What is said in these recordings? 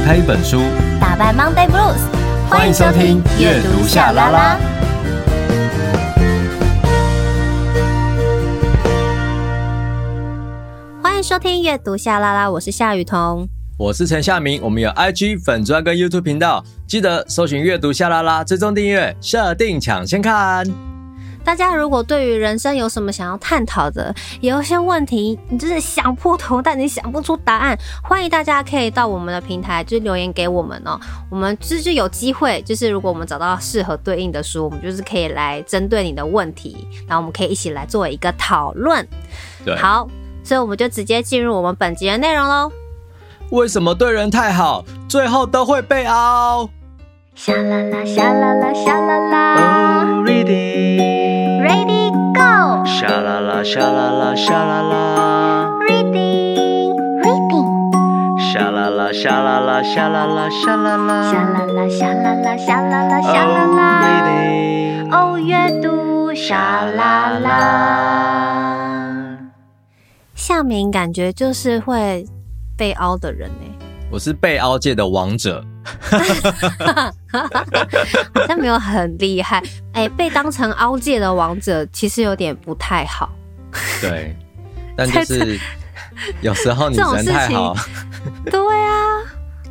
打开一本书，打败 Monday Blues。欢迎收听阅读夏拉拉。欢迎收听阅读夏拉拉，我是夏雨桐，我是陈夏明。我们有 IG 粉专跟 YouTube 频道，记得搜寻阅读夏拉拉，追踪订阅，设定抢先看。大家如果对于人生有什么想要探讨的，有一些问题，你就是想破头，但你想不出答案，欢迎大家可以到我们的平台，就是留言给我们哦。我们就是就有机会，就是如果我们找到适合对应的书，我们就是可以来针对你的问题，然后我们可以一起来做一个讨论。对，好，所以我们就直接进入我们本集的内容喽。为什么对人太好，最后都会被凹？沙啦啦，沙啦啦，沙啦啦。Oh, reading. 夏啦啦，沙啦啦，沙啦啦。Reading，Reading。沙啦啦，沙啦啦，沙啦啦，沙啦啦。沙啦啦，沙啦啦，沙啦啦，沙啦啦。Reading。哦，阅读沙啦啦。夏明感觉就是会被凹的人呢。我是被凹界的王者。好像没有很厉害，哎、欸，被当成凹界的王者，其实有点不太好。对，但就是有时候你人太好。对啊，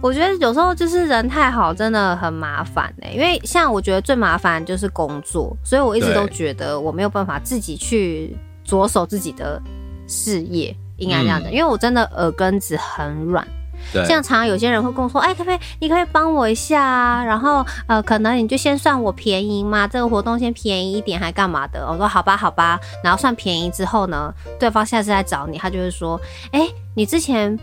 我觉得有时候就是人太好，真的很麻烦呢。因为像我觉得最麻烦就是工作，所以我一直都觉得我没有办法自己去着手自己的事业，应该这样的，嗯、因为我真的耳根子很软。对像常常有些人会跟我说：“哎、可不可以？你可，以帮我一下啊？然后呃，可能你就先算我便宜嘛，这个活动先便宜一点，还干嘛的？”我说：“好吧，好吧。”然后算便宜之后呢，对方下次来找你，他就会说：“哎、你之前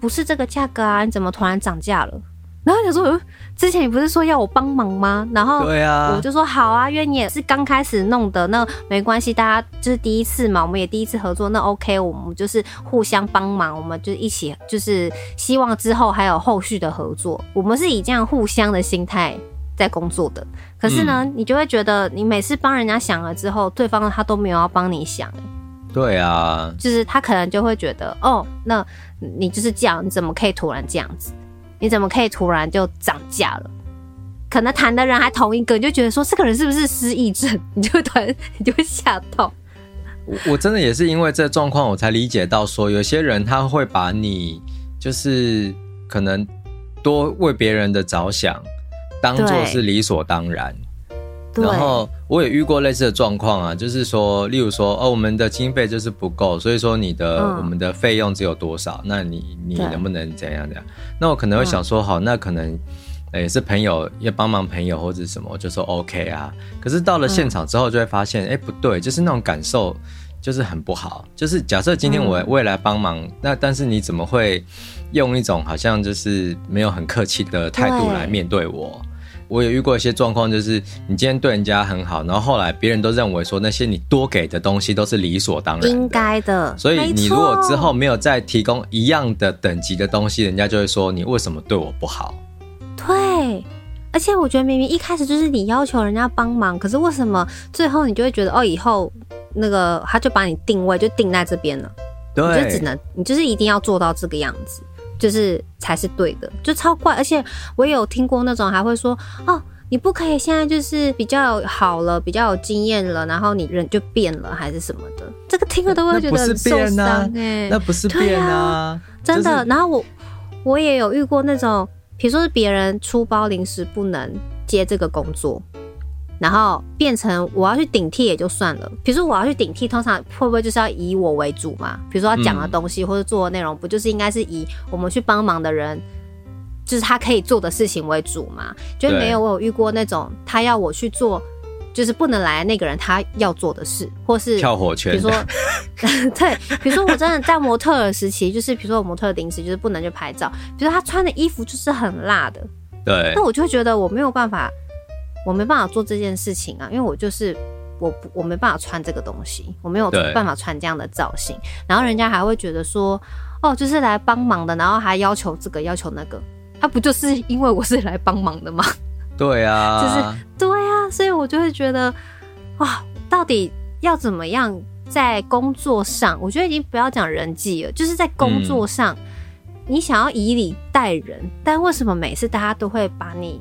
不是这个价格啊，你怎么突然涨价了？”然后你说：“之前你不是说要我帮忙吗？”然后对啊，我就说：“好啊，因为你也是刚开始弄的，那没关系，大家就是第一次嘛，我们也第一次合作，那 OK，我们就是互相帮忙，我们就一起，就是希望之后还有后续的合作，我们是以这样互相的心态在工作的。可是呢，嗯、你就会觉得你每次帮人家想了之后，对方他都没有要帮你想，对啊，就是他可能就会觉得，哦，那你就是这样，你怎么可以突然这样子？”你怎么可以突然就涨价了？可能谈的人还同一个，你就觉得说这个人是不是失忆症？你就突然你就会吓到。我我真的也是因为这状况，我才理解到说，有些人他会把你就是可能多为别人的着想，当做是理所当然。然后我也遇过类似的状况啊，就是说，例如说，哦，我们的经费就是不够，所以说你的、嗯、我们的费用只有多少，那你你能不能怎样怎样？那我可能会想说，好，那可能也是朋友要帮忙朋友或者什么，我就说 OK 啊。可是到了现场之后，就会发现，哎、嗯，不对，就是那种感受就是很不好。就是假设今天我我也来帮忙，嗯、那但是你怎么会用一种好像就是没有很客气的态度来面对我？我也遇过一些状况，就是你今天对人家很好，然后后来别人都认为说那些你多给的东西都是理所当然的，应该的。所以你如果之后没有再提供一样的等级的东西，人家就会说你为什么对我不好？对，而且我觉得明明一开始就是你要求人家帮忙，可是为什么最后你就会觉得哦，以后那个他就把你定位就定在这边了，对，你就只能你就是一定要做到这个样子。就是才是对的，就超怪，而且我也有听过那种还会说哦，你不可以现在就是比较好了，比较有经验了，然后你人就变了还是什么的，这个听了都会觉得很受伤哎，那不是变啊，啊真的。就是、然后我我也有遇过那种，比如说是别人出包临时不能接这个工作。然后变成我要去顶替也就算了，比如说我要去顶替，通常会不会就是要以我为主嘛？比如说要讲的东西或者做的内容，不就是应该是以我们去帮忙的人，就是他可以做的事情为主嘛？就没有我有遇过那种他要我去做，就是不能来的那个人他要做的事，或是跳火圈。比如说，对，比如说我真的在模特儿时期，就是比如说我模特临时就是不能去拍照，比如说他穿的衣服就是很辣的，对，那我就会觉得我没有办法。我没办法做这件事情啊，因为我就是我，我没办法穿这个东西，我没有办法穿这样的造型。然后人家还会觉得说，哦，就是来帮忙的，然后还要求这个要求那个，他不就是因为我是来帮忙的吗？对啊，就是对啊，所以我就会觉得，哇，到底要怎么样在工作上？我觉得已经不要讲人际了，就是在工作上，你想要以礼待人，但为什么每次大家都会把你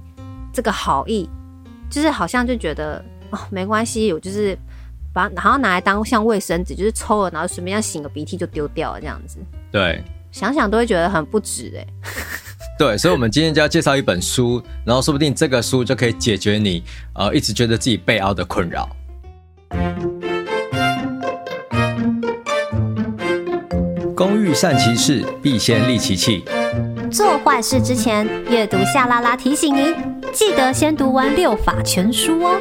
这个好意，就是好像就觉得哦没关系，我就是把然后拿来当像卫生纸，就是抽了然后随便要擤个鼻涕就丢掉了这样子。对，想想都会觉得很不值哎。对，所以，我们今天就要介绍一本书，然后说不定这个书就可以解决你呃一直觉得自己被凹的困扰。工欲善其事，必先利其器。做坏事之前，阅读夏拉拉提醒您，记得先读完六法全书哦。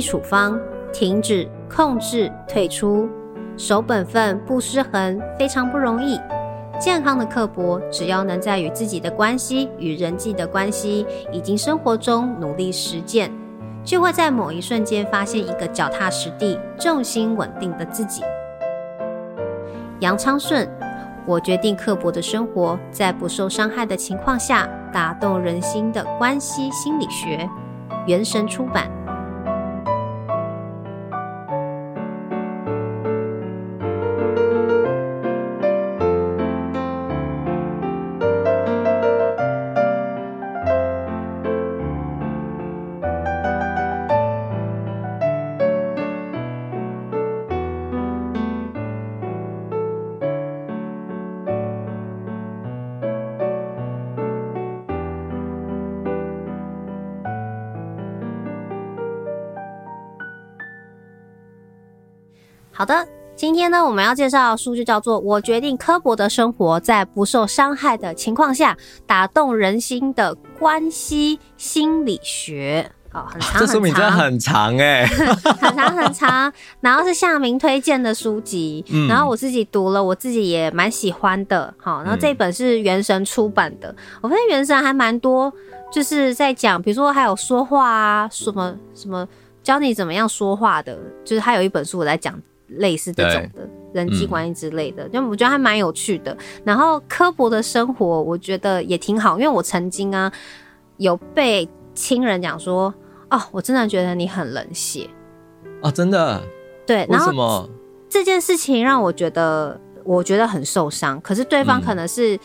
处方：停止、控制、退出，守本分、不失衡，非常不容易。健康的刻薄，只要能在与自己的关系与人际的关系以及生活中努力实践，就会在某一瞬间发现一个脚踏实地、重心稳定的自己。杨昌顺，我决定刻薄的生活，在不受伤害的情况下，打动人心的关系心理学。原神出版。好的，今天呢，我们要介绍的书就叫做《我决定刻薄的生活，在不受伤害的情况下，打动人心的关系心理学》。哦，很长，这书名真的很长哎，很长很长。然后是夏明推荐的书籍，嗯，然后我自己读了，我自己也蛮喜欢的。好，然后这本是原神出版的，我发现原神还蛮多，就是在讲，比如说还有说话啊，什么什么教你怎么样说话的，就是还有一本书我在讲。类似这种的人际关系之类的，嗯、就我觉得还蛮有趣的。然后科博的生活，我觉得也挺好，因为我曾经啊有被亲人讲说，哦，我真的觉得你很冷血啊，真的。对，然后为什么这件事情让我觉得我觉得很受伤？可是对方可能是、嗯、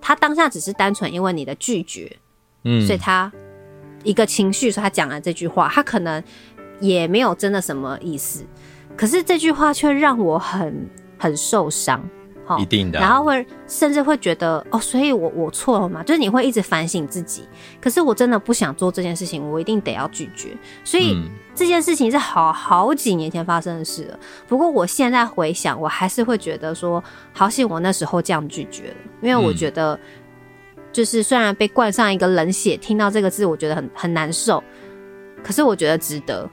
他当下只是单纯因为你的拒绝，嗯，所以他一个情绪，所以他讲了这句话，他可能也没有真的什么意思。可是这句话却让我很很受伤，好，一定的。然后会甚至会觉得哦，所以我我错了嘛？就是你会一直反省自己。可是我真的不想做这件事情，我一定得要拒绝。所以、嗯、这件事情是好好几年前发生的事了。不过我现在回想，我还是会觉得说，好险我那时候这样拒绝了，因为我觉得就是虽然被冠上一个冷血，听到这个字我觉得很很难受，可是我觉得值得。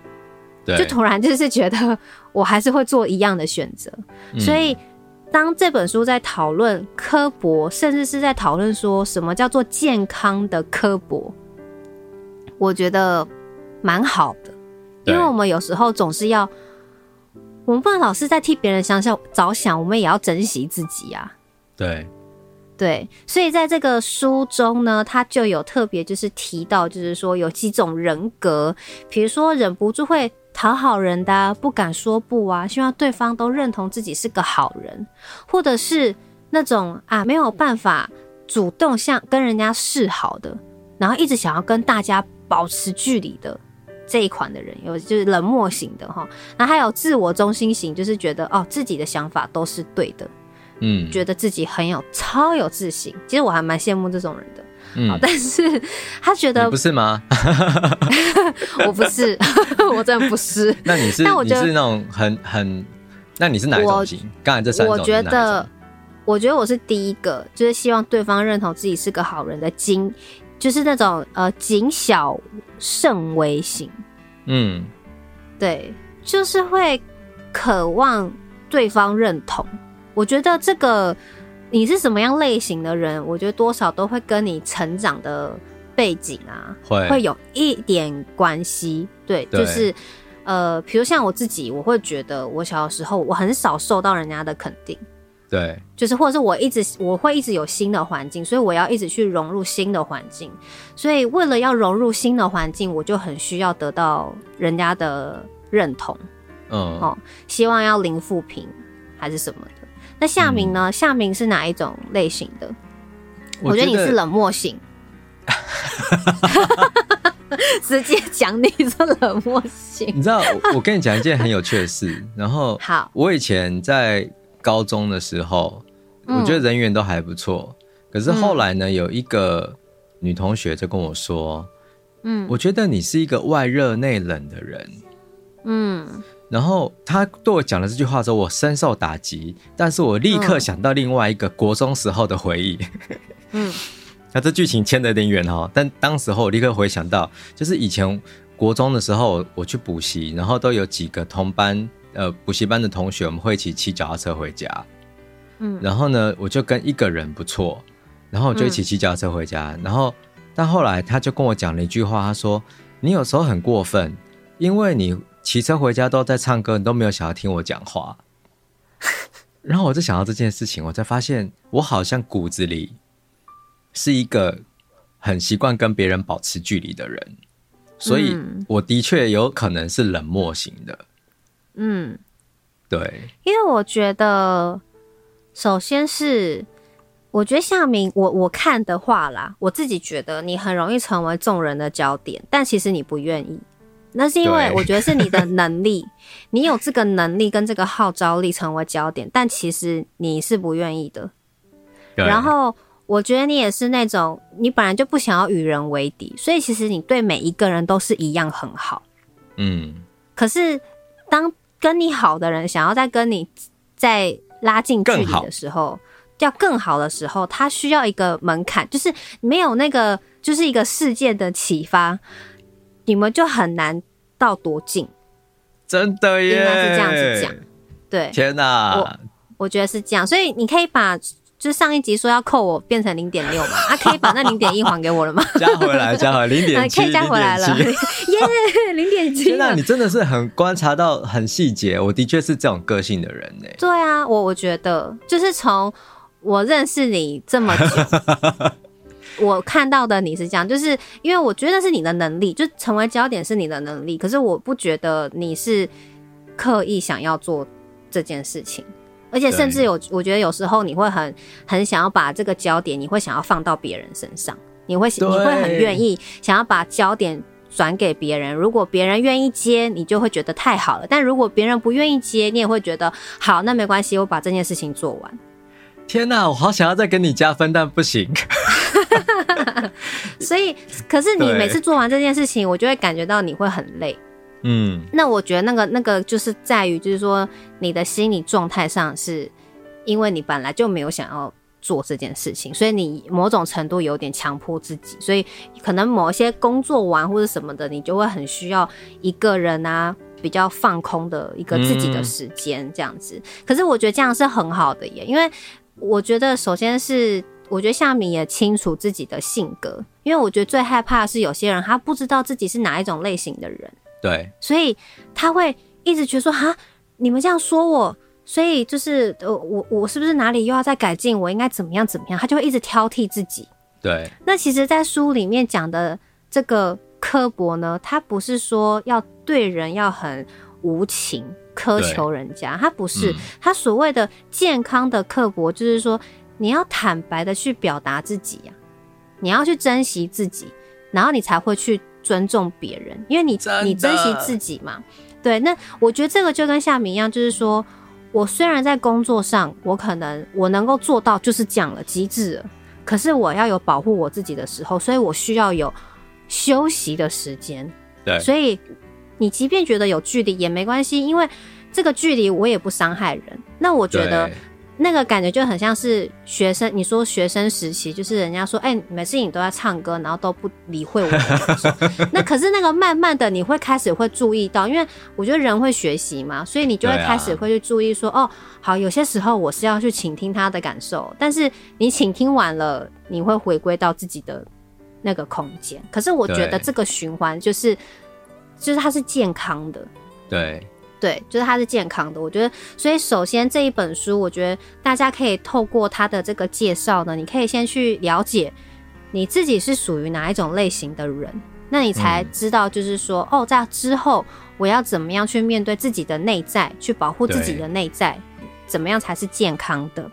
就突然就是觉得 我还是会做一样的选择，嗯，所以当这本书在讨论刻薄，甚至是在讨论说什么叫做健康的刻薄，我觉得蛮好的，因为我们有时候总是要，我们不能老是在替别人想想着想，我们也要珍惜自己啊。对，对，所以在这个书中呢，他就有特别就是提到，就是说有几种人格，比如说忍不住会。讨好人的啊，不敢说不啊，希望对方都认同自己是个好人，或者是那种啊没有办法主动向跟人家示好的，然后一直想要跟大家保持距离的这一款的人，有就是冷漠型的哈，然后还有自我中心型，就是觉得哦自己的想法都是对的，嗯，觉得自己很有超有自信，其实我还蛮羡慕这种人的。嗯，但是他觉得不是吗？我不是，我真的不是。那你是？那你是那种很很？那你是哪一种型？刚才这三种，我觉得，我觉得我是第一个，就是希望对方认同自己是个好人的精，就是那种呃谨小慎微型。嗯，对，就是会渴望对方认同。我觉得这个。你是什么样类型的人？我觉得多少都会跟你成长的背景啊，会会有一点关系。对，对，就是呃，比如像我自己，我会觉得我小的时候我很少受到人家的肯定，对，就是或者是我一直我会一直有新的环境，所以我要一直去融入新的环境。所以为了要融入新的环境，我就很需要得到人家的认同。嗯，哦，希望要零负评还是什么的。那夏明呢？嗯、夏明是哪一种类型的？我觉得，你是冷漠型。直接讲你说冷漠型。你知道，我跟你讲一件很有趣的事。然后，好，我以前在高中的时候，我觉得人缘都还不错。可是后来呢，有一个女同学就跟我说：“嗯，我觉得你是一个外热内冷的人。”嗯。然后他对我讲了这句话之后，我深受打击。但是我立刻想到另外一个国中时候的回忆。嗯。那这剧情牵得有点远哈，但当时候我立刻回想到，就是以前国中的时候，我去补习，然后都有几个同班呃补习班的同学，我们会一起骑脚踏车回家。嗯，然后呢，我就跟一个人不错，然后我就一起骑脚踏车回家。嗯、然后，但后来他就跟我讲了一句话，他说：“你有时候很过分，因为你骑车回家都在唱歌，你都没有想要听我讲话。”然后我就想到这件事情，我才发现我好像骨子里。是一个很习惯跟别人保持距离的人，所以我的确有可能是冷漠型的。嗯，对，因为我觉得，首先是我觉得夏明，我我看的话啦，我自己觉得你很容易成为众人的焦点，但其实你不愿意，那是因为我觉得是你的能力，你有这个能力跟这个号召力成为焦点，但其实你是不愿意的。然后。我觉得你也是那种，你本来就不想要与人为敌，所以其实你对每一个人都是一样很好。嗯。可是当跟你好的人想要再跟你再拉近距离的时候，要更好的时候，他需要一个门槛，就是没有那个，就是一个世界的启发，你们就很难到多近。真的耶，应该是这样子讲。对，天哪，我我觉得是这样，所以你可以把。就上一集说要扣我变成零点六嘛，啊，可以把那零点一还给我了吗？加回来，加回来 零点七，可以加回来了，耶，零点七。那你真的是很观察到很细节，我的确是这种个性的人呢。对啊，我我觉得就是从我认识你这么久，我看到的你是这样，就是因为我觉得是你的能力，就成为焦点是你的能力，可是我不觉得你是刻意想要做这件事情。而且甚至有，我觉得有时候你会很很想要把这个焦点，你会想要放到别人身上，你会你会很愿意想要把焦点转给别人。如果别人愿意接，你就会觉得太好了；但如果别人不愿意接，你也会觉得好，那没关系，我把这件事情做完。天哪，我好想要再跟你加分，但不行。所以，可是你每次做完这件事情，我就会感觉到你会很累。嗯，那我觉得那个那个就是在于，就是说你的心理状态上，是因为你本来就没有想要做这件事情，所以你某种程度有点强迫自己，所以可能某一些工作完或者什么的，你就会很需要一个人啊，比较放空的一个自己的时间这样子。嗯。可是我觉得这样是很好的耶，因为我觉得首先是我觉得夏米也清楚自己的性格，因为我觉得最害怕的是有些人他不知道自己是哪一种类型的人。对，所以他会一直觉得说哈，你们这样说我，所以就是呃，我我是不是哪里又要再改进？我应该怎么样怎么样？他就会一直挑剔自己。对，那其实，在书里面讲的这个刻薄呢，他不是说要对人要很无情苛求人家，他不是，他、嗯、所谓的健康的刻薄，就是说你要坦白的去表达自己呀、啊，你要去珍惜自己，然后你才会去。尊重别人，因为你你珍惜自己嘛。对，那我觉得这个就跟夏明一样，就是说我虽然在工作上，我可能我能够做到就是这样了，极致了。可是我要有保护我自己的时候，所以我需要有休息的时间。对，所以你即便觉得有距离也没关系，因为这个距离我也不伤害人。那我觉得。那个感觉就很像是学生，你说学生时期，就是人家说，哎、每次你都在唱歌，然后都不理会我的感受。那可是那个慢慢的，你会开始会注意到，因为我觉得人会学习嘛，所以你就会开始会去注意说，哦，好，有些时候我是要去倾听他的感受，但是你倾听完了，你会回归到自己的那个空间。可是我觉得这个循环就是，就是它是健康的。对。对，就是它是健康的。我觉得，所以首先这一本书，我觉得大家可以透过它的这个介绍呢，你可以先去了解你自己是属于哪一种类型的人，那你才知道，就是说，嗯、哦，在之后我要怎么样去面对自己的内在，去保护自己的内在，怎么样才是健康的。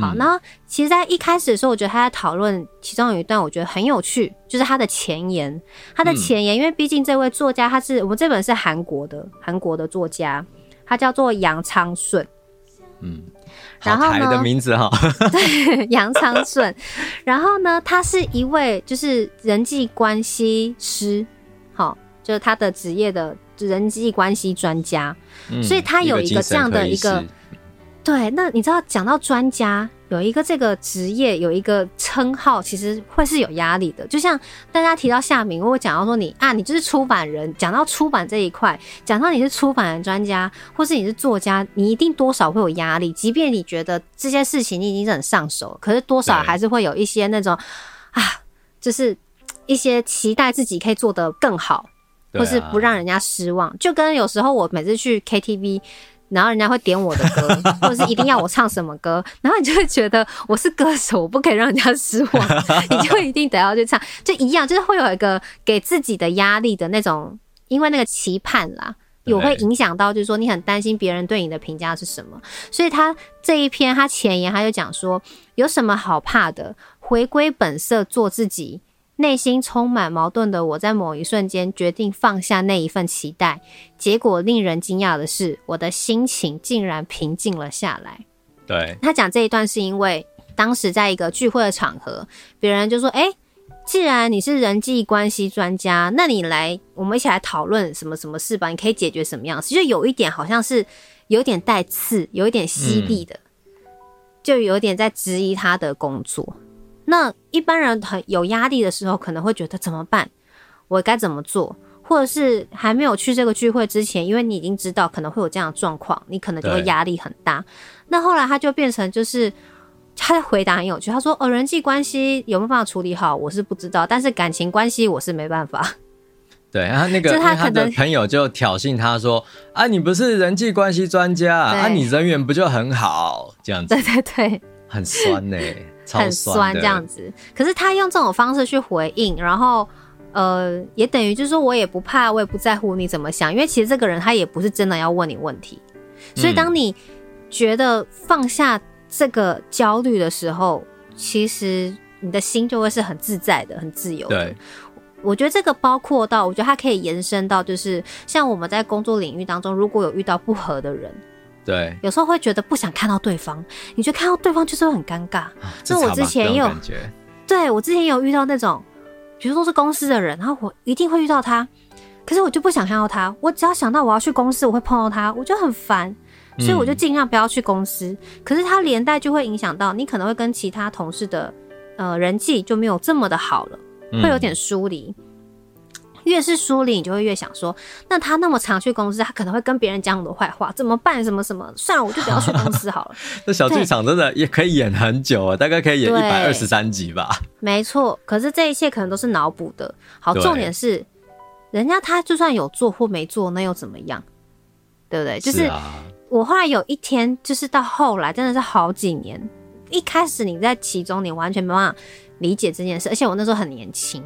好，那其实，在一开始的时候，我觉得他在讨论其中有一段，我觉得很有趣，就是他的前言。他的前言，因为毕竟这位作家他是我们这本是韩国的韩国的作家，他叫做杨昌顺。嗯，然后呢，的名字哈，对，杨昌顺。然后呢，他是一位就是人际关系师，好，就是他的职业的人际关系专家，嗯，所以他有一个这样的一个。对，那你知道讲到专家有一个这个职业有一个称号，其实会是有压力的。就像大家提到夏明，我讲到说你啊，你就是出版人，讲到出版这一块，讲到你是出版人专家，或是你是作家，你一定多少会有压力。即便你觉得这些事情你已经是很上手，可是多少还是会有一些那种啊，就是一些期待自己可以做得更好，或是不让人家失望。就跟有时候我每次去 KTV。然后人家会点我的歌，或者是一定要我唱什么歌，然后你就会觉得我是歌手，我不可以让人家失望，你就一定得要去唱，就一样，就是会有一个给自己的压力的那种，因为那个期盼啦，有会影响到，就是说你很担心别人对你的评价是什么，所以他这一篇他前言他就讲说，有什么好怕的，回归本色，做自己。内心充满矛盾的我，在某一瞬间决定放下那一份期待，结果令人惊讶的是，我的心情竟然平静了下来。对，他讲这一段是因为当时在一个聚会的场合，别人就说：“哎，既然你是人际关系专家，那你来，我们一起来讨论什么什么事吧？你可以解决什么样？其实有一点好像是有点带刺，有一点犀利的，嗯，就有点在质疑他的工作。”那一般人很有压力的时候，可能会觉得怎么办？我该怎么做？或者是还没有去这个聚会之前，因为你已经知道可能会有这样的状况，你可能就会压力很大。那后来他就变成就是他的回答很有趣，他说：“哦，人际关系有没有办法处理好？我是不知道，但是感情关系我是没办法。”对，然后那个他，他的朋友就挑衅他说：“啊，你不是人际关系专家啊，你人缘不就很好？这样子。”对对对，很酸呢、欸。很酸这样子，可是他用这种方式去回应，然后呃，也等于就是说我也不怕，我也不在乎你怎么想，因为其实这个人他也不是真的要问你问题，所以当你觉得放下这个焦虑的时候，其实你的心就会是很自在的、很自由的。对，我觉得这个包括到，我觉得它可以延伸到，就是像我们在工作领域当中，如果有遇到不合的人。对，有时候会觉得不想看到对方，你觉得看到对方就是会很尴尬。那、啊、我之前也有，对我之前也有遇到那种，比如说是公司的人，然后我一定会遇到他，可是我就不想看到他。我只要想到我要去公司，我会碰到他，我就很烦，所以我就尽量不要去公司。嗯、可是他连带就会影响到你，可能会跟其他同事的呃人际就没有这么的好了，会有点疏离。嗯越是疏离，你就会越想说，那他那么常去公司，他可能会跟别人讲很多坏话，怎么办？什么什么？算了，我就不要去公司好了。这小剧场真的也可以演很久啊，大概可以演一百二十三集吧。没错，可是这一切可能都是脑补的。好，重点是，人家他就算有做或没做，那又怎么样？对不对？就是我后来有一天，就是到后来，真的是好几年，一开始你在其中，你完全没办法理解这件事，而且我那时候很年轻。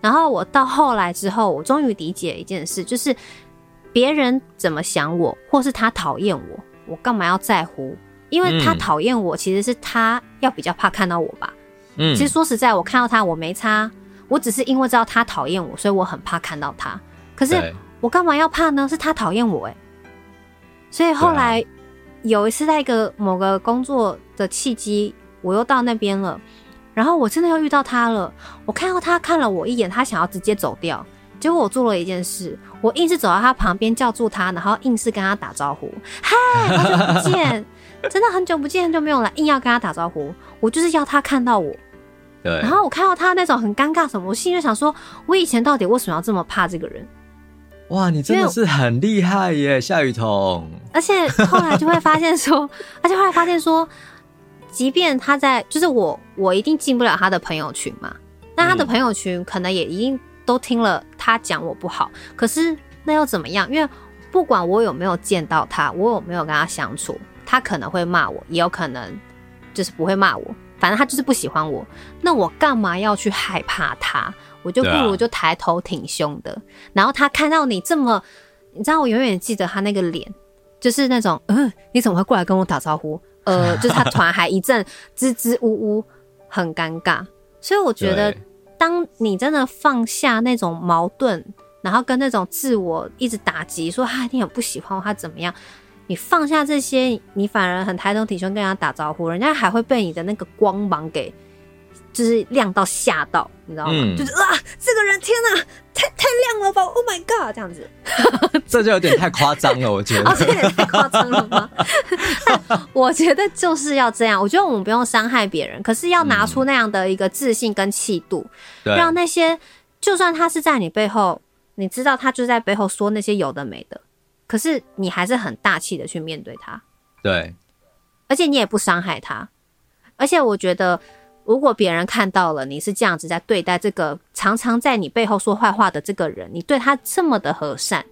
然后我到后来之后，我终于理解一件事，就是别人怎么想我，或是他讨厌我，我干嘛要在乎？因为他讨厌我，其实是他要比较怕看到我吧。嗯，其实说实在，我看到他我没差，我只是因为知道他讨厌我，所以我很怕看到他。可是我干嘛要怕呢？是他讨厌我诶。所以后来有一次在一个某个工作的契机，我又到那边了。然后我真的又遇到他了，我看到他看了我一眼，他想要直接走掉，结果我做了一件事，我硬是走到他旁边叫住他，然后硬是跟他打招呼，嗨，好久不见，真的很久不见，很久没有来，硬要跟他打招呼，我就是要他看到我，对，然后我看到他那种很尴尬什么，我心里就想说，我以前到底为什么要这么怕这个人？哇，你真的是很厉害耶，夏雨桐，而且后来就会发现说，而且后来发现说。即便他在，就是我，我一定进不了他的朋友群嘛。那他的朋友群可能也一定都听了他讲我不好，可是那又怎么样？因为不管我有没有见到他，我有没有跟他相处，他可能会骂我，也有可能就是不会骂我，反正他就是不喜欢我。那我干嘛要去害怕他？我就不如就抬头挺胸的。啊、然后他看到你这么，你知道，我永远记得他那个脸，就是那种，嗯、呃，你怎么会过来跟我打招呼？呃，就是他突然还一阵支支吾吾，很尴尬。所以我觉得，当你真的放下那种矛盾，然后跟那种自我一直打击，说他一定很不喜欢我，他怎么样？你放下这些，你反而很抬头挺胸跟人家打招呼，人家还会被你的那个光芒给。就是亮到吓到，你知道吗？嗯、就是啊，这个人天哪，太太亮了吧！Oh my god，这样子，这就有点太夸张了，我觉得。哦，这有点太夸张了吗？我觉得就是要这样。我觉得我们不用伤害别人，可是要拿出那样的一个自信跟气度，嗯、让那些就算他是在你背后，你知道他就在背后说那些有的没的，可是你还是很大气的去面对他。对，而且你也不伤害他，而且我觉得。如果别人看到了你是这样子在对待这个常常在你背后说坏话的这个人，你对他这么的和善，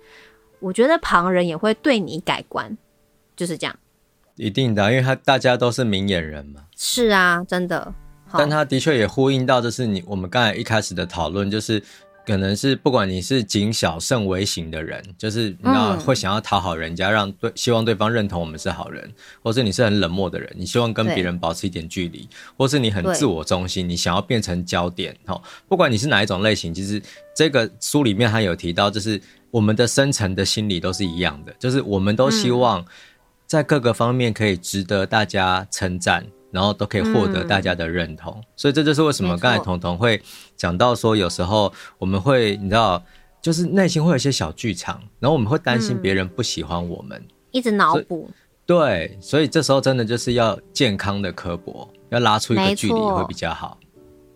我觉得旁人也会对你改观，就是这样。一定的，因为他大家都是明眼人嘛。是啊，真的。但他的确也呼应到，就是你我们刚才一开始的讨论，就是。可能是不管你是谨小慎微型的人，就是那会想要讨好人家，让对希望对方认同我们是好人，或是你是很冷漠的人，你希望跟别人保持一点距离，或是你很自我中心，你想要变成焦点。哦，不管你是哪一种类型，其实这个书里面还有提到，就是我们的深层的心理都是一样的，就是我们都希望在各个方面可以值得大家称赞。然后都可以获得大家的认同，嗯、所以这就是为什么刚才彤彤会讲到说，有时候我们会你知道，就是内心会有一些小剧场，然后我们会担心别人不喜欢我们，嗯、一直脑补。对，所以这时候真的就是要健康的刻薄，要拉出一个距离会比较好。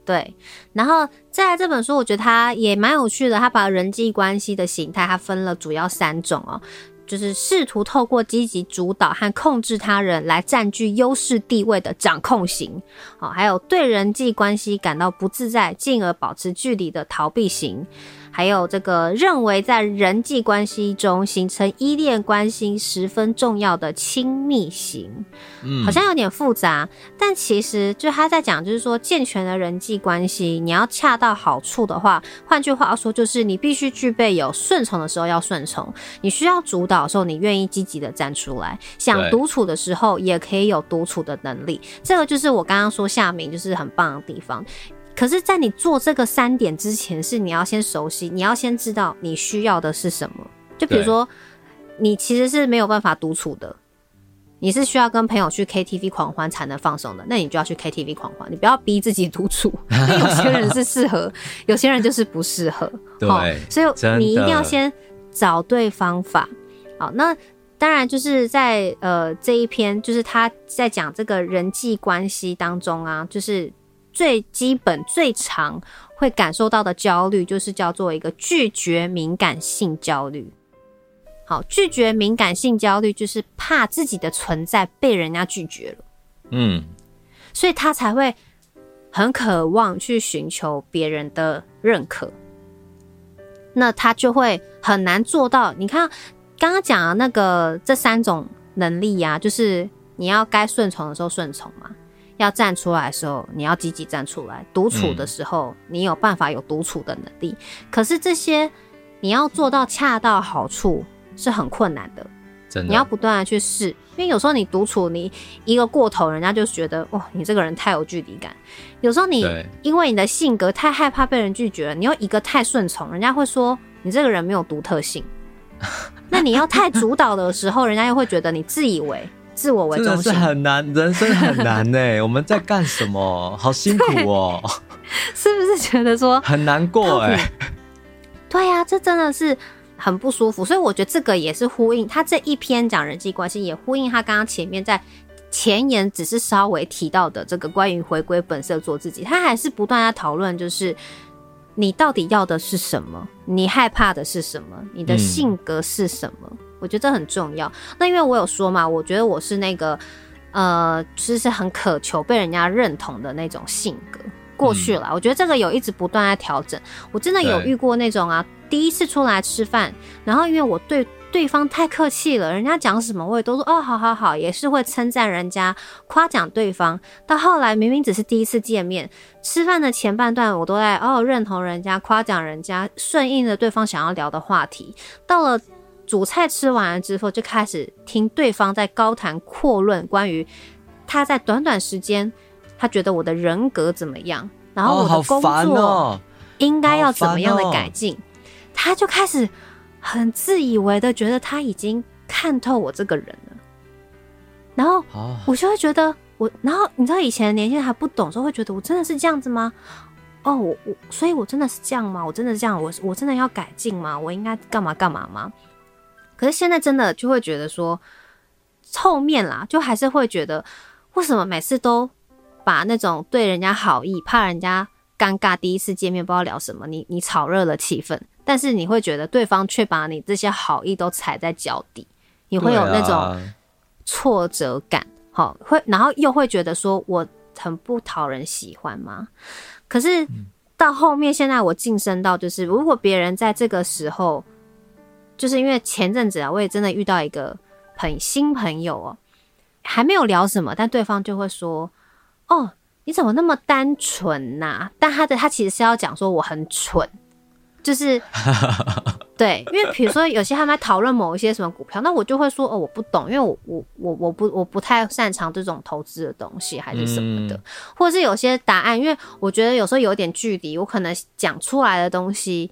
对，然后再来这本书，我觉得它也蛮有趣的，它把人际关系的形态它分了主要三种哦。就是试图透过积极主导和控制他人来占据优势地位的掌控型，好，还有对人际关系感到不自在，进而保持距离的逃避型。还有这个认为在人际关系中形成依恋关系十分重要的亲密型，嗯，好像有点复杂，但其实就他在讲，就是说健全的人际关系，你要恰到好处的话，换句话说，就是你必须具备有顺从的时候要顺从，你需要主导的时候，你愿意积极的站出来，想独处的时候也可以有独处的能力，这个就是我刚刚说夏明就是很棒的地方。可是，在你做这个三点之前，是你要先熟悉，你要先知道你需要的是什么。就比如说，你其实是没有办法独处的，你是需要跟朋友去 KTV 狂欢才能放松的，那你就要去 KTV 狂欢，你不要逼自己独处。因为有些人是适合，有些人就是不适合。对，所以你一定要先找对方法。好，那当然就是在呃这一篇，就是他在讲这个人际关系当中啊，就是。最基本、最常会感受到的焦虑，就是叫做一个拒绝敏感性焦虑。好，拒绝敏感性焦虑就是怕自己的存在被人家拒绝了，嗯，所以他才会很渴望去寻求别人的认可。那他就会很难做到。你看刚刚讲的那个这三种能力呀，就是你要该顺从的时候顺从嘛。要站出来的时候，你要积极站出来；独处的时候，你有办法有独处的能力。嗯、可是这些你要做到恰到好处是很困难的。真的，你要不断的去试，因为有时候你独处，你一个过头，人家就觉得哇，你这个人太有距离感。有时候你因为你的性格太害怕被人拒绝了，你又一个太顺从，人家会说你这个人没有独特性。那你要太主导的时候，人家又会觉得你自以为。自我为中心真的是很难，人生很难呢。我们在干什么？好辛苦哦，是不是觉得说很难过哎？对呀、啊，这真的是很不舒服。所以我觉得这个也是呼应他这一篇讲人际关系，也呼应他刚刚前面在前言只是稍微提到的这个关于回归本色做自己，他还是不断在讨论，就是你到底要的是什么？你害怕的是什么？你的性格是什么？嗯我觉得这很重要。那因为我有说嘛，我觉得我是那个，呃，其实是很渴求被人家认同的那种性格。过去了，嗯、我觉得这个有一直不断在调整。我真的有遇过那种啊，第一次出来吃饭，然后因为我对对方太客气了，人家讲什么我也都说哦，好好好，也是会称赞人家，夸奖对方。到后来明明只是第一次见面，吃饭的前半段我都在哦认同人家，夸奖人家，顺应着对方想要聊的话题。到了主菜吃完了之后，就开始听对方在高谈阔论关于他在短短时间，他觉得我的人格怎么样，然后我的工作应该要怎么样的改进，他就开始。很自以为的觉得他已经看透我这个人了，然后我就会觉得我，然后你知道以前年轻人还不懂，时候会觉得我真的是这样子吗？哦，我我，所以我真的是这样吗？我真的是这样？我我真的要改进吗？我应该干嘛干嘛吗？可是现在真的就会觉得说，后面啦，就还是会觉得，为什么每次都把那种对人家好意，怕人家尴尬，第一次见面不知道聊什么，你你炒热了气氛。但是你会觉得对方却把你这些好意都踩在脚底，你会有那种挫折感，好，会然后又会觉得说我很不讨人喜欢吗？可是到后面现在我晋升到就是，如果别人在这个时候，就是因为前阵子啊，我也真的遇到一个朋新朋友哦，还没有聊什么，但对方就会说：“哦，你怎么那么单纯呐？”但他的他其实是要讲说我很蠢。就是，对，因为比如说有些他们在讨论某一些什么股票，那我就会说哦，我不懂，因为我我我我不我不太擅长这种投资的东西，还是什么的，或者是有些答案，因为我觉得有时候有点距离，我可能讲出来的东西。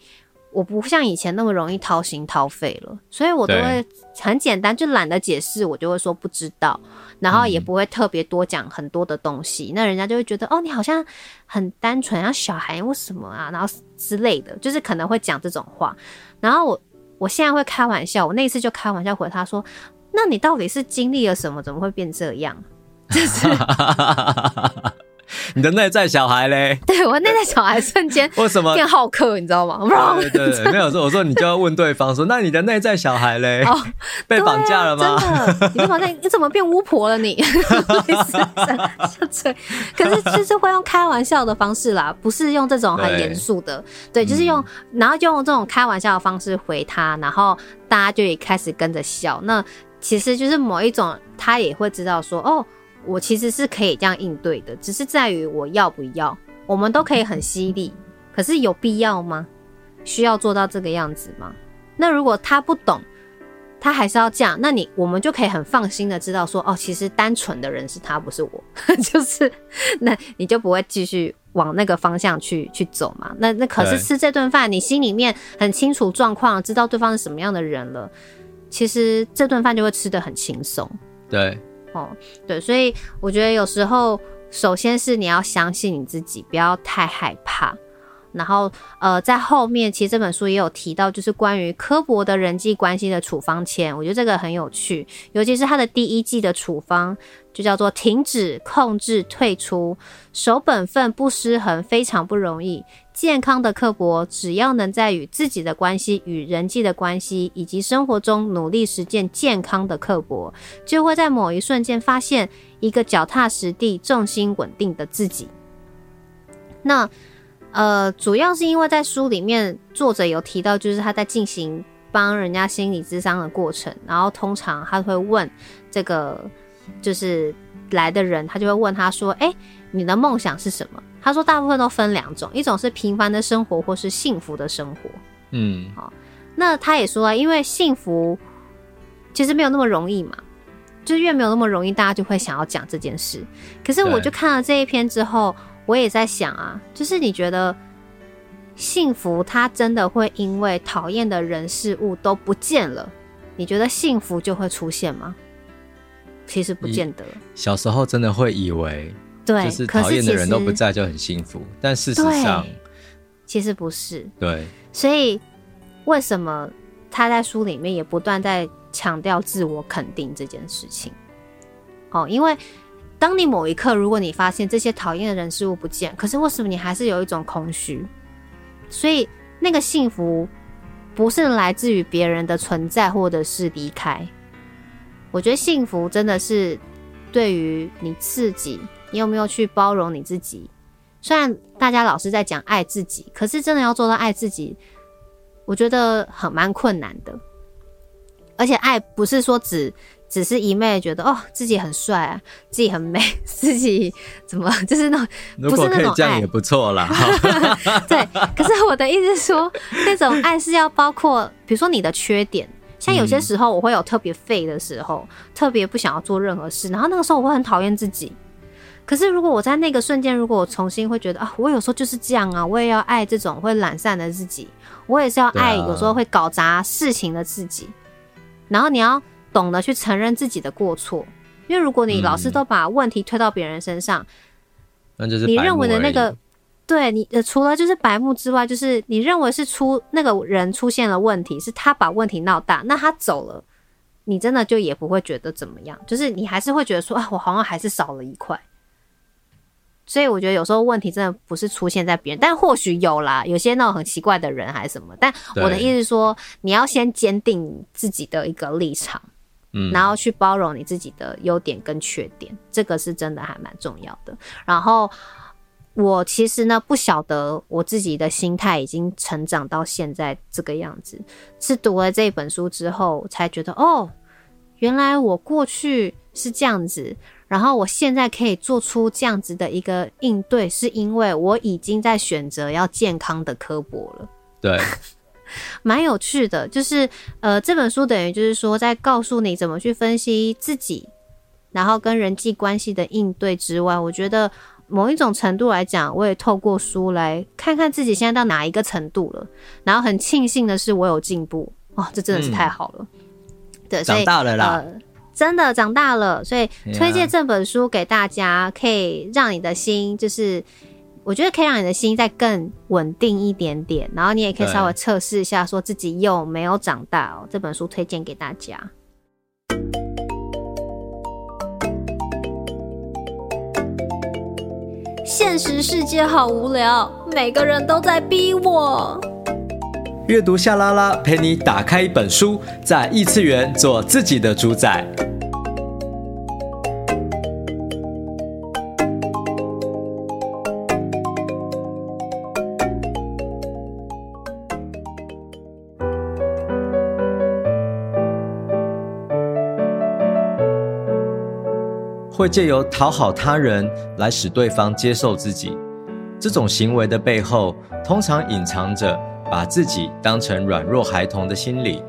我不像以前那么容易掏心掏肺了，所以我都会很简单，就懒得解释，我就会说不知道，然后也不会特别多讲很多的东西，嗯，那人家就会觉得哦，你好像很单纯，像小孩为什么啊，然后之类的，就是可能会讲这种话。然后我我现在会开玩笑，我那一次就开玩笑回他说，那你到底是经历了什么，怎么会变这样？就是。你的内在小孩嘞？对，我内在小孩瞬间 为什么变好客？你知道吗？对对对，没有说我说你就要问对方说，那你的内在小孩嘞？哦，被绑架了吗？啊、真的，你被绑架，你怎么变巫婆了你？可是就是会用开玩笑的方式啦，不是用这种很严肃的对。对，就是用，然后就用这种开玩笑的方式回他，然后大家就也开始跟着笑。那其实就是某一种，他也会知道说，哦。我其实是可以这样应对的，只是在于我要不要。我们都可以很犀利，可是有必要吗？需要做到这个样子吗？那如果他不懂，他还是要这样，那你我们就可以很放心的知道说，哦，其实单纯的人是他，不是我，就是那你就不会继续往那个方向去去走嘛。那那可是吃这顿饭，你心里面很清楚状况，知道对方是什么样的人了，其实这顿饭就会吃得很轻松。对。哦，对，所以我觉得有时候，首先是你要相信你自己，不要太害怕。然后，呃，在后面其实这本书也有提到，就是关于科博的人际关系的处方签，我觉得这个很有趣，尤其是他的第一季的处方，就叫做停止、控制、退出，守本分、不失衡，非常不容易。健康的刻薄，只要能在与自己的关系、与人际的关系以及生活中努力实践健康的刻薄，就会在某一瞬间发现一个脚踏实地、重心稳定的自己。那，呃，主要是因为在书里面作者有提到，就是他在进行帮人家心理咨商的过程，然后通常他会问这个就是来的人，他就会问他说：“哎，你的梦想是什么？”他说，大部分都分两种，一种是平凡的生活，或是幸福的生活。嗯，好，那他也说啊，因为幸福其实没有那么容易嘛，就是越没有那么容易，大家就会想要讲这件事。可是我就看了这一篇之后，我也在想啊，就是你觉得幸福，它真的会因为讨厌的人事物都不见了，你觉得幸福就会出现吗？其实不见得。小时候真的会以为。对，就是讨厌的人都不在就很幸福，但事实上，其实不是。对，所以为什么他在书里面也不断在强调自我肯定这件事情？哦，因为当你某一刻，如果你发现这些讨厌的人事物不见，可是为什么你还是有一种空虚？所以那个幸福不是来自于别人的存在或者是离开。我觉得幸福真的是对于你自己。你有没有去包容你自己？虽然大家老是在讲爱自己，可是真的要做到爱自己，我觉得很蛮困难的。而且爱不是说只只是一昧觉得哦自己很帅啊，自己很美，自己怎么 就是那种不是那种爱，这样也不错啦。对，可是我的意思是说，那种爱是要包括，比如说你的缺点，像有些时候我会有特别废的时候，嗯、特别不想要做任何事，然后那个时候我会很讨厌自己。可是如果我在那个瞬间，如果我重新会觉得啊，我有时候就是这样啊，我也要爱这种会懒散的自己，我也是要爱有时候会搞砸事情的自己。然后你要懂得去承认自己的过错，因为如果你老是都把问题推到别人身上，那就是你认为的那个，对你呃，除了就是白目之外，就是你认为是出那个人出现了问题，是他把问题闹大，那他走了，你真的就也不会觉得怎么样，就是你还是会觉得说啊，我好像还是少了一块。所以我觉得有时候问题真的不是出现在别人，但或许有啦，有些那种很奇怪的人还是什么。但我的意思是说，你要先坚定自己的一个立场，嗯，然后去包容你自己的优点跟缺点，这个是真的还蛮重要的。然后我其实呢，不晓得我自己的心态已经成长到现在这个样子，是读了这本书之后才觉得，哦，原来我过去是这样子。然后我现在可以做出这样子的一个应对，是因为我已经在选择要健康的刻薄了。对，蛮有趣的，就是呃，这本书等于就是说在告诉你怎么去分析自己，然后跟人际关系的应对之外，我觉得某一种程度来讲，我也透过书来看看自己现在到哪一个程度了。然后很庆幸的是，我有进步哦，这真的是太好了。嗯、对，长大了啦。呃真的长大了，所以推荐这本书给大家，可以让你的心，就是我觉得可以让你的心再更稳定一点点，然后你也可以稍微测试一下，说自己有没有长大哦。这本书推荐给大家。现实世界好无聊，每个人都在逼我。阅读夏拉拉陪你打开一本书，在异次元做自己的主宰。会借由讨好他人来使对方接受自己，这种行为的背后，通常隐藏着把自己当成软弱孩童的心理，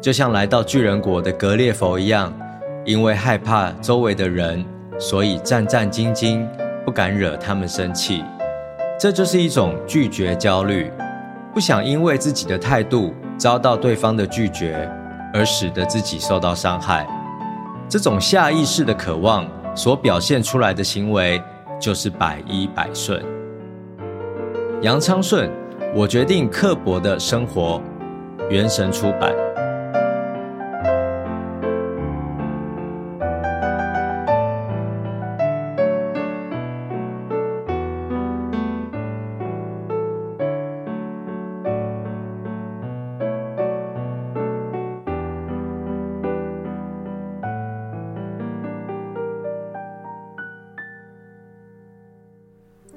就像来到巨人国的格列佛一样，因为害怕周围的人，所以战战兢兢，不敢惹他们生气。这就是一种拒绝焦虑，不想因为自己的态度遭到对方的拒绝，而使得自己受到伤害。这种下意识的渴望。所表现出来的行为就是百依百顺。杨昌顺，我决定刻薄的生活。原神出版。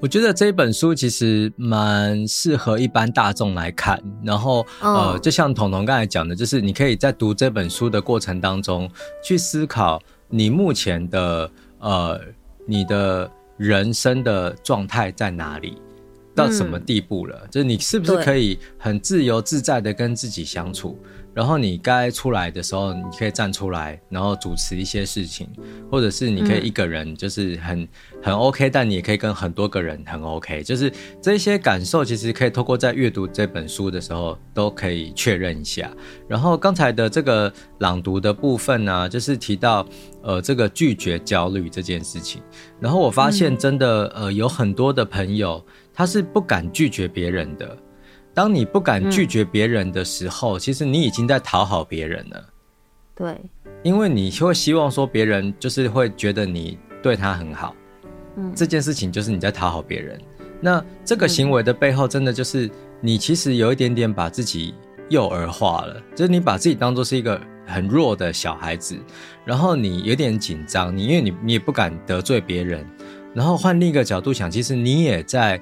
我觉得这本书其实蛮适合一般大众来看，然后呃，就像彤彤刚才讲的，就是你可以在读这本书的过程当中去思考你目前的呃你的人生的状态在哪里，到什么地步了，嗯，就是你是不是可以很自由自在的跟自己相处。然后你该出来的时候，你可以站出来，然后主持一些事情，或者是你可以一个人，就是很、嗯、很 OK，但你也可以跟很多个人很 OK，就是这些感受其实可以透过在阅读这本书的时候都可以确认一下。然后刚才的这个朗读的部分呢、啊，就是提到呃这个拒绝焦虑这件事情，然后我发现真的、嗯、呃有很多的朋友他是不敢拒绝别人的。当你不敢拒绝别人的时候，嗯，其实你已经在讨好别人了。对，因为你会希望说别人就是会觉得你对他很好。嗯，这件事情就是你在讨好别人。那这个行为的背后，真的就是你其实有一点点把自己幼儿化了，就是你把自己当做是一个很弱的小孩子，然后你有点紧张，你因为你你也不敢得罪别人，然后换另一个角度想，其实你也在。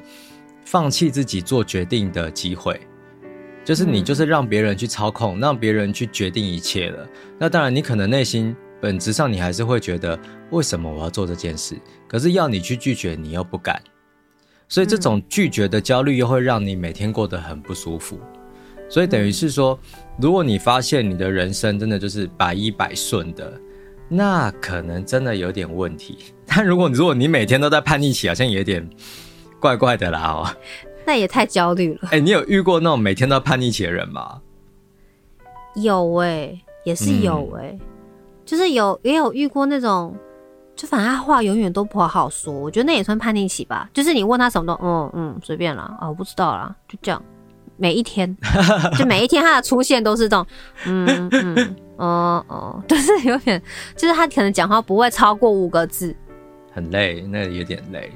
放弃自己做决定的机会，就是你就是让别人去操控，让别人去决定一切了。那当然，你可能内心本质上你还是会觉得，为什么我要做这件事？可是要你去拒绝，你又不敢。所以这种拒绝的焦虑又会让你每天过得很不舒服。所以等于是说，如果你发现你的人生真的就是百依百顺的，那可能真的有点问题。但如果如果你每天都在叛逆期，好像有点怪怪的啦哦。那也太焦虑了。哎，你有遇过那种每天都叛逆期的人吗？有哎，也是有哎，就是有也有遇过那种。就反正他话永远都不好好说，我觉得那也算叛逆期吧。就是你问他什么都，嗯嗯，随便啦，啊、哦，我不知道啦，就这样。每一天，就每一天他的出现都是这种，嗯嗯，哦哦，就是有点，就是他可能讲话不会超过五个字，很累，那有点累。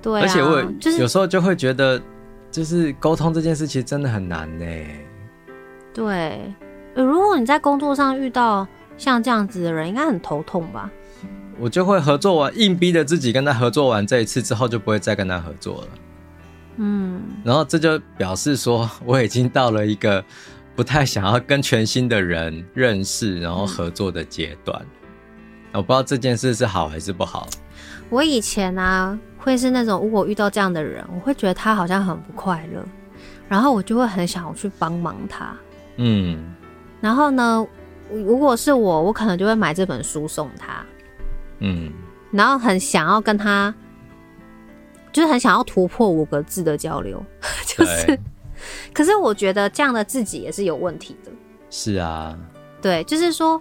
对、啊，而且我就是有时候就会觉得，就是沟通这件事其实真的很难呢。对，如果你在工作上遇到像这样子的人，应该很头痛吧？我就会合作完，硬逼着自己跟他合作完这一次之后，就不会再跟他合作了。嗯，然后这就表示说，我已经到了一个不太想要跟全新的人认识，然后合作的阶段。嗯。我不知道这件事是好还是不好。我以前呢、啊，会是那种如果遇到这样的人，我会觉得他好像很不快乐，然后我就会很想要去帮忙他。嗯，然后呢，如果是我，我可能就会买这本书送他。嗯，然后很想要跟他，就是很想要突破五个字的交流，就是，可是我觉得这样的自己也是有问题的。是啊，对，就是说，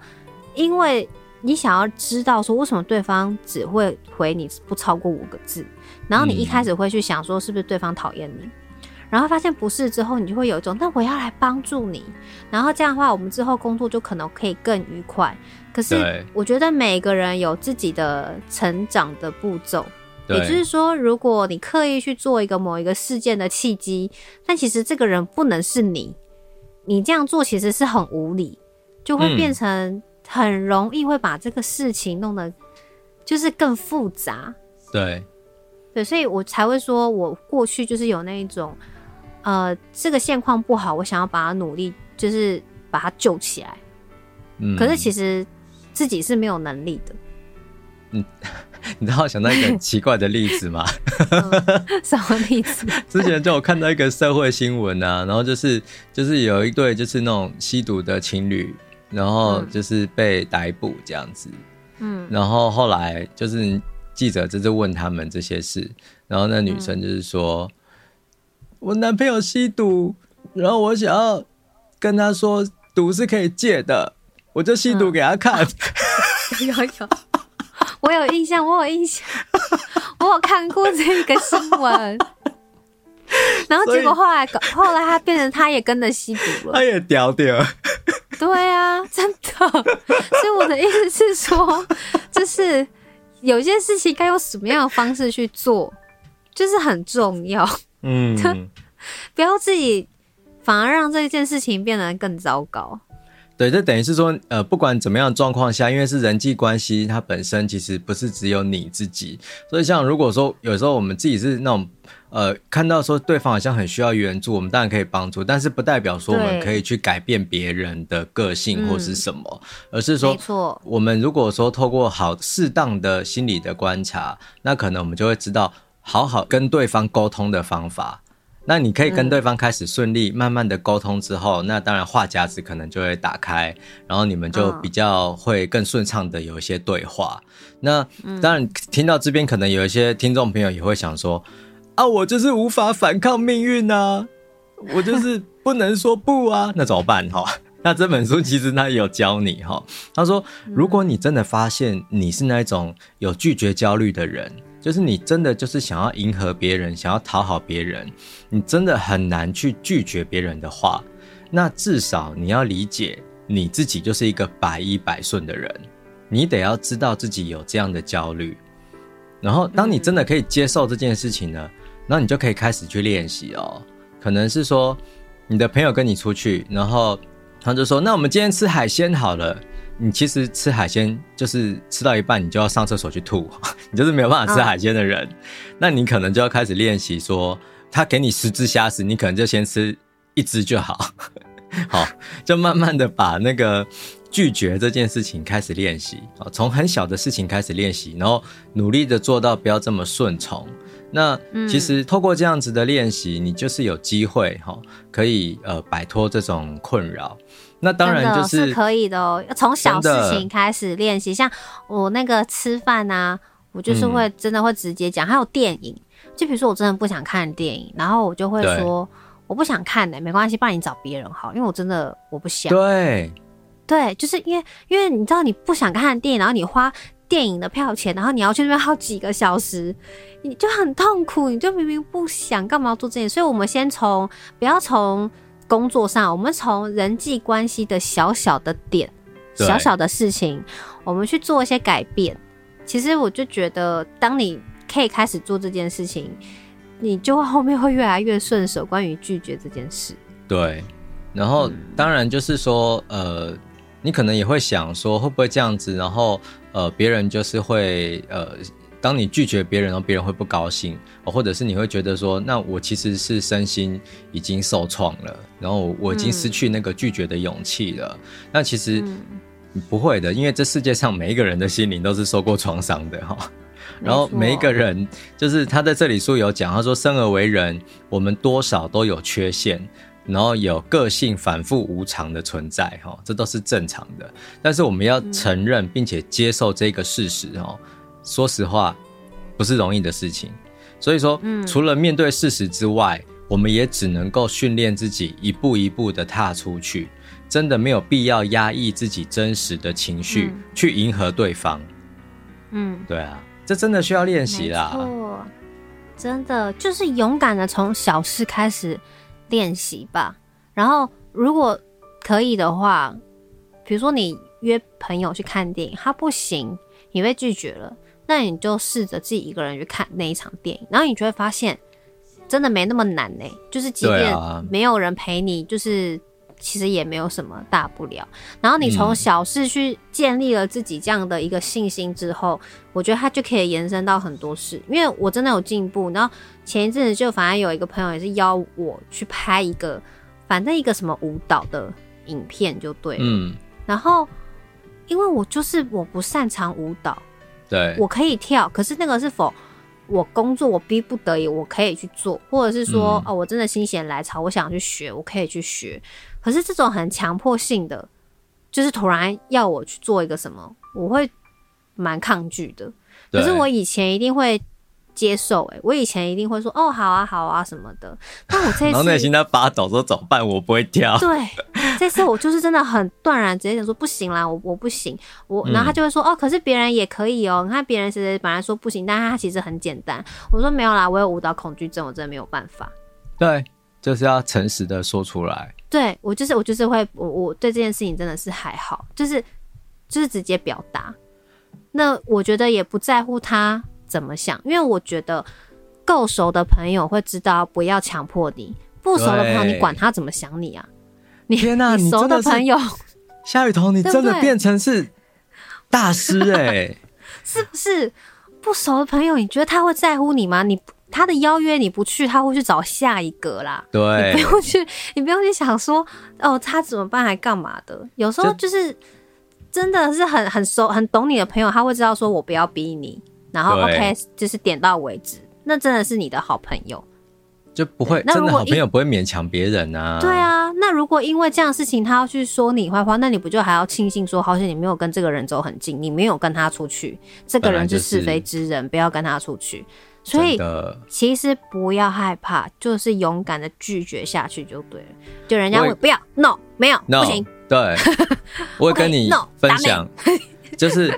因为你想要知道说为什么对方只会回你不超过五个字，然后你一开始会去想说是不是对方讨厌你。然后发现不是之后，你就会有一种，那我要来帮助你，然后这样的话，我们之后工作就可能可以更愉快。可是我觉得每个人有自己的成长的步骤，也就是说，如果你刻意去做一个某一个事件的契机，但其实这个人不能是你，你这样做其实是很无理，就会变成很容易会把这个事情弄得就是更复杂。对，对，所以我才会说我过去就是有那一种。呃，这个现况不好，我想要把它努力，就是把它救起来。嗯，可是其实自己是没有能力的。嗯，你知道想到一个很奇怪的例子吗？嗯、什么例子？之前就有看到一个社会新闻啊，然后就是就是有一对就是那种吸毒的情侣，然后就是被逮捕这样子。嗯，然后后来就是记者就是问他们这些事，然后那女生就是说。嗯我男朋友吸毒，然后我想要跟他说毒是可以戒的，我就吸毒给他看。嗯、有有有，我有印象，我有印象，我有看过这个新闻。然后结果后来，后来他变成他也跟着吸毒了，他也屌屌。对啊，真的。所以我的意思是说，就是有些事情该用什么样的方式去做，就是很重要。嗯，不要自己反而让这件事情变得更糟糕。对，这等于是说，呃，不管怎么样状况下，因为是人际关系，它本身其实不是只有你自己。所以，像如果说有时候我们自己是那种，呃，看到说对方好像很需要援助，我们当然可以帮助，但是不代表说我们可以去改变别人的个性或是什么，嗯、而是说，我们如果说透过好适当的心理的观察，那可能我们就会知道。好好跟对方沟通的方法，那你可以跟对方开始顺利、嗯、慢慢的沟通之后，那当然话匣子可能就会打开，然后你们就比较会更顺畅的有一些对话。嗯、那当然听到这边，可能有一些听众朋友也会想说：啊，我就是无法反抗命运啊，我就是不能说不啊，那怎么办？哈，那这本书其实他有教你哈，他说，如果你真的发现你是那种有拒绝焦虑的人。就是你真的就是想要迎合别人，想要讨好别人，你真的很难去拒绝别人的话。那至少你要理解你自己就是一个百依百顺的人，你得要知道自己有这样的焦虑。然后，当你真的可以接受这件事情呢，那你就可以开始去练习哦。可能是说你的朋友跟你出去，然后他就说：“那我们今天吃海鲜好了。”你其实吃海鲜就是吃到一半，你就要上厕所去吐，你就是没有办法吃海鲜的人。那你可能就要开始练习说，他给你十只虾时，你可能就先吃一只就好，好，就慢慢的把那个拒绝这件事情开始练习啊，从很小的事情开始练习，然后努力的做到不要这么顺从。那其实透过这样子的练习，你就是有机会哈，可以呃摆脱这种困扰。那当然就是，是可以的哦，从小事情开始练习。像我那个吃饭啊，我就是会真的会直接讲。还有电影，就比如说我真的不想看电影，然后我就会说我不想看的，没关系，帮你找别人好，因为我真的我不想。对，对，就是因为因为你知道你不想看电影，然后你花。电影的票钱，然后你要去那边耗几个小时，你就很痛苦。你就明明不想，干嘛要做这件事？所以，我们先从不要从工作上，我们从人际关系的小小的点、小小的事情，我们去做一些改变。其实，我就觉得，当你可以开始做这件事情，你就会后面会越来越顺手。关于拒绝这件事，对。然后，当然就是说，呃，你可能也会想说，会不会这样子？然后。呃，别人就是会呃，当你拒绝别人，然后别人会不高兴，或者是你会觉得说，那我其实是身心已经受创了，然后我已经失去那个拒绝的勇气了。嗯、那其实不会的，因为这世界上每一个人的心灵都是受过创伤的哈。然后每一个人，就是他在这里书有讲，他说生而为人，我们多少都有缺陷。然后有个性反复无常的存在，哈，这都是正常的。但是我们要承认并且接受这个事实，哈，说实话，不是容易的事情。所以说，除了面对事实之外，我们也只能够训练自己一步一步的踏出去。真的没有必要压抑自己真实的情绪去迎合对方。嗯，对啊，这真的需要练习啦。错，真的就是勇敢的从小事开始。练习吧，然后如果可以的话，比如说你约朋友去看电影，他不行，你被拒绝了，那你就试着自己一个人去看那一场电影，然后你就会发现，真的没那么难呢。就是即便没有人陪你，就是。其实也没有什么大不了。然后你从小事去建立了自己这样的一个信心之后，嗯、我觉得它就可以延伸到很多事。因为我真的有进步。然后前一阵子就反而有一个朋友也是邀我去拍一个，反正一个什么舞蹈的影片就对了。嗯。然后因为我就是我不擅长舞蹈，对，我可以跳，可是那个是否我工作我逼不得已我可以去做，或者是说、嗯、哦我真的心血来潮我想去学，我可以去学。可是这种很强迫性的，就是突然要我去做一个什么，我会蛮抗拒的。可是我以前一定会接受、欸，诶，我以前一定会说，哦，好啊，好啊，什么的。但我这次，然后内心在发抖，说怎么办？我不会跳。对，这次我就是真的很断然，直接讲说不行啦，我我不行。我，然后他就会说，嗯、哦，可是别人也可以哦。你看别人其实本来说不行，但他其实很简单。我说没有啦，我有舞蹈恐惧症，我真的没有办法。对。就是要诚实的说出来。对，我就是我就是会我我对这件事情真的是还好，就是就是直接表达。那我觉得也不在乎他怎么想，因为我觉得够熟的朋友会知道不要强迫你，不熟的朋友你管他怎么想你啊？你天哪，你熟的朋友，夏雨桐，你真的变成是大师哎、欸，是不是？不熟的朋友，你觉得他会在乎你吗？你？他的邀约你不去，他会去找下一个啦。对，你不用去，你不用去想说哦，他怎么办还干嘛的？有时候就是真的是很很熟、很懂你的朋友，他会知道说我不要逼你，然后 OK 就是点到为止。那真的是你的好朋友，就不会真的好朋友不会勉强别人啊。对啊，那如果因为这样的事情他要去说你坏话，那你不就还要庆幸说好像你没有跟这个人走很近，你没有跟他出去，这个人是是非之人，不要跟他出去。所以其实不要害怕，就是勇敢的拒绝下去就对了。就人家会不要，no，没有，no, 不行。对，我会跟你分享 就是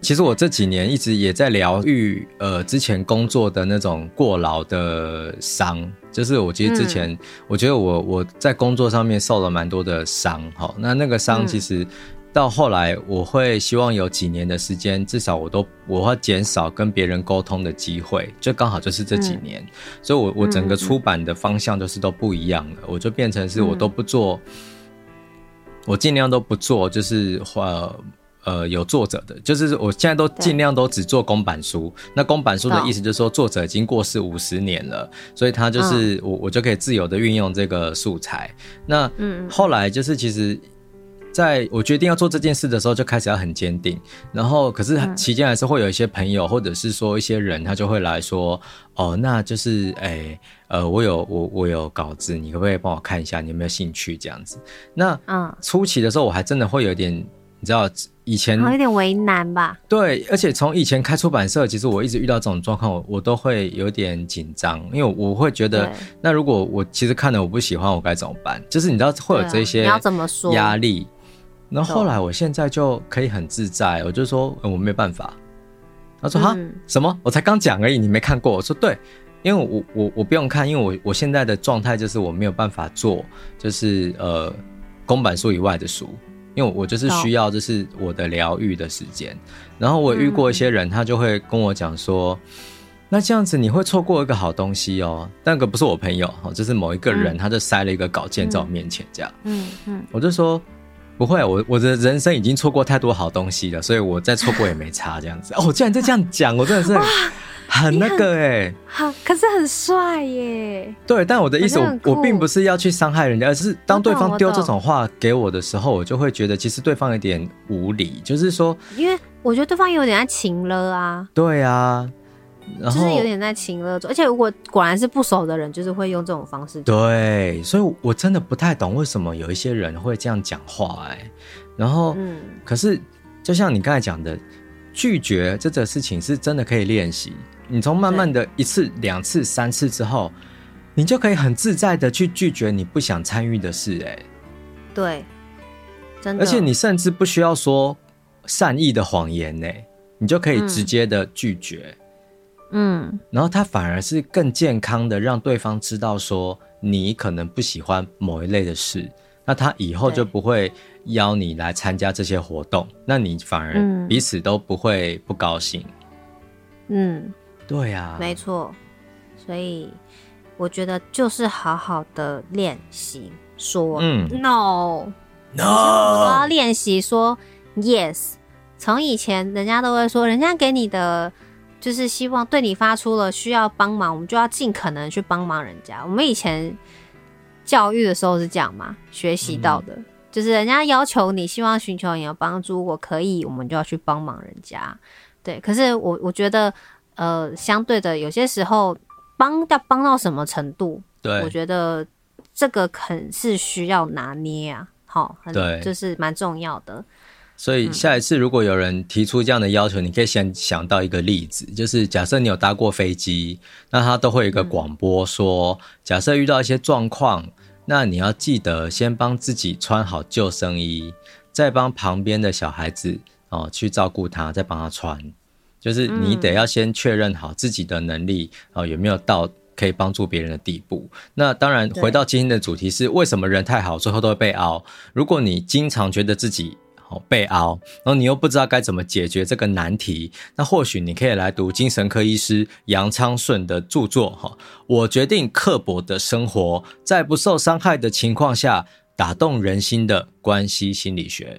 其实我这几年一直也在疗愈，呃，之前工作的那种过劳的伤。就是我其实之前，嗯、我觉得我我在工作上面受了蛮多的伤，哈，那那个伤其实。到后来，我会希望有几年的时间，至少我都我会减少跟别人沟通的机会，就刚好就是这几年，嗯、所以我我整个出版的方向就是都不一样了，我就变成是我都不做，嗯、我尽量都不做，就是呃呃有作者的，就是我现在都尽量都只做公版书。那公版书的意思就是说，作者已经过世五十年了，所以他就是、嗯、我我就可以自由的运用这个素材。那嗯，后来就是其实。在我决定要做这件事的时候，就开始要很坚定。然后，可是期间还是会有一些朋友，或者是说一些人，他就会来说：“哦，那就是，哎、欸，呃，我有我我有稿子，你可不可以帮我看一下？你有没有兴趣？这样子。”那嗯，初期的时候，我还真的会有点，你知道，以前有点为难吧？对，而且从以前开出版社，其实我一直遇到这种状况，我我都会有点紧张，因为我会觉得，那如果我其实看了我不喜欢，我该怎么办？就是你知道会有这些，你要怎么说压力？然后后来，我现在就可以很自在，我就说，我没办法。他说：“哈，什么？我才刚讲而已，你没看过？”我说：“对，因为我我我不用看，因为我我现在的状态就是我没有办法做，就是呃公版书以外的书，因为我就是需要就是我的疗愈的时间。然后我遇过一些人，他就会跟我讲说：‘那这样子你会错过一个好东西哦。’那个不是我朋友，就是某一个人，他就塞了一个稿件在我面前，这样。嗯嗯，我就说。”不会，我我的人生已经错过太多好东西了，所以我再错过也没差这样子。哦，竟然在这样讲，我真的是很那个哎，好，可是很帅耶。对，但我的意思，我我并不是要去伤害人家，而是当对方丢这种话给我的时候，我就会觉得其实对方有点无理，就是说，因为我觉得对方有点在情了啊。对啊。然后就是有点在情了，而且如果果然是不熟的人，就是会用这种方式。对，所以我真的不太懂为什么有一些人会这样讲话哎、欸。然后，嗯，可是就像你刚才讲的，拒绝这个事情是真的可以练习。你从慢慢的一次、两次、三次之后，你就可以很自在的去拒绝你不想参与的事哎、欸。对，真的。而且你甚至不需要说善意的谎言呢、欸，你就可以直接的拒绝。嗯嗯，然后他反而是更健康的，让对方知道说你可能不喜欢某一类的事，那他以后就不会邀你来参加这些活动，那你反而彼此都不会不高兴。嗯，对呀，没错。所以我觉得就是好好的练习说嗯 no no，我都要练习说 yes。从以前人家都会说，人家给你的。就是希望对你发出了需要帮忙，我们就要尽可能去帮忙人家。我们以前教育的时候是这样嘛，学习到的，嗯、就是人家要求你，希望寻求你的帮助，我可以，我们就要去帮忙人家。对，可是我我觉得，呃，相对的，有些时候帮要帮到什么程度，对，我觉得这个肯是需要拿捏啊，好，很对，就是蛮重要的。所以下一次如果有人提出这样的要求，你可以先想到一个例子，就是假设你有搭过飞机，那他都会有一个广播说，假设遇到一些状况，那你要记得先帮自己穿好救生衣，再帮旁边的小孩子哦去照顾他，再帮他穿，就是你得要先确认好自己的能力哦有没有到可以帮助别人的地步。那当然，回到今天的主题是为什么人太好最后都会被熬？如果你经常觉得自己被熬，然后你又不知道该怎么解决这个难题，那或许你可以来读精神科医师杨昌顺的著作哈。我决定刻薄的生活，在不受伤害的情况下，打动人心的关系心理学。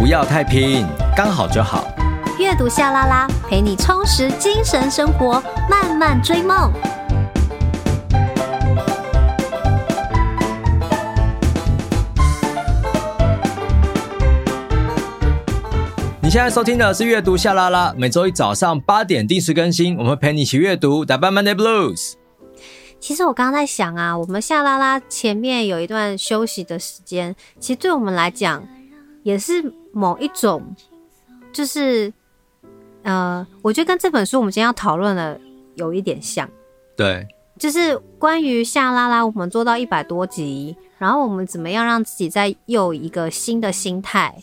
不要太拼，刚好就好。阅读夏拉拉，陪你充实精神生活，慢慢追梦。你现在收听的是阅读夏拉拉，每周一早上八点定时更新，我们会陪你一起阅读，打败 Monday Blues。其实我刚刚在想啊，我们夏拉拉前面有一段休息的时间，其实对我们来讲也是某一种，就是呃，我觉得跟这本书我们今天要讨论的有一点像。对，就是关于夏拉拉，我们做到一百多集，然后我们怎么样让自己再有一个新的心态。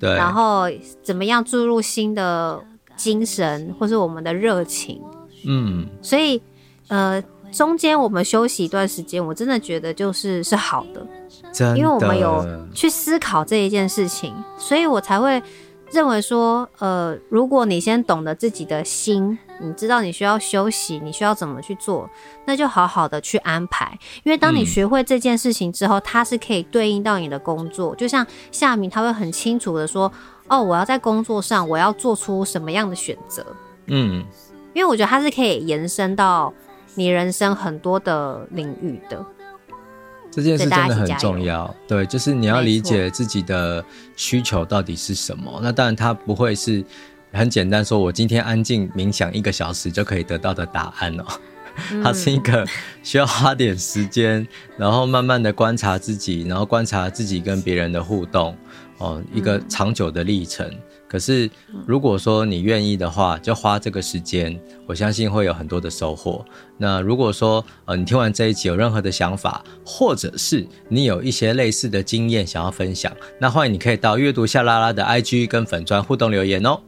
对，然后怎么样注入新的精神，或是我们的热情？嗯，所以呃，中间我们休息一段时间，我真的觉得就是是好的，因为我们有去思考这一件事情，所以我才会认为说，呃，如果你先懂得自己的心，你知道你需要休息，你需要怎么去做，那就好好的去安排。因为当你学会这件事情之后，它是可以对应到你的工作。就像夏明，他会很清楚的说，哦，我要在工作上，我要做出什么样的选择。嗯，因为我觉得它是可以延伸到你人生很多的领域的。这件事真的很重要，对，就是你要理解自己的需求到底是什么。那当然，它不会是很简单，说我今天安静冥想一个小时就可以得到的答案哦。它是一个需要花点时间，然后慢慢的观察自己，然后观察自己跟别人的互动，哦，一个长久的历程。可是，如果说你愿意的话，就花这个时间，我相信会有很多的收获。那如果说呃，你听完这一集有任何的想法，或者是你有一些类似的经验想要分享，那欢迎你可以到阅读夏拉拉的 IG 跟粉专互动留言哦。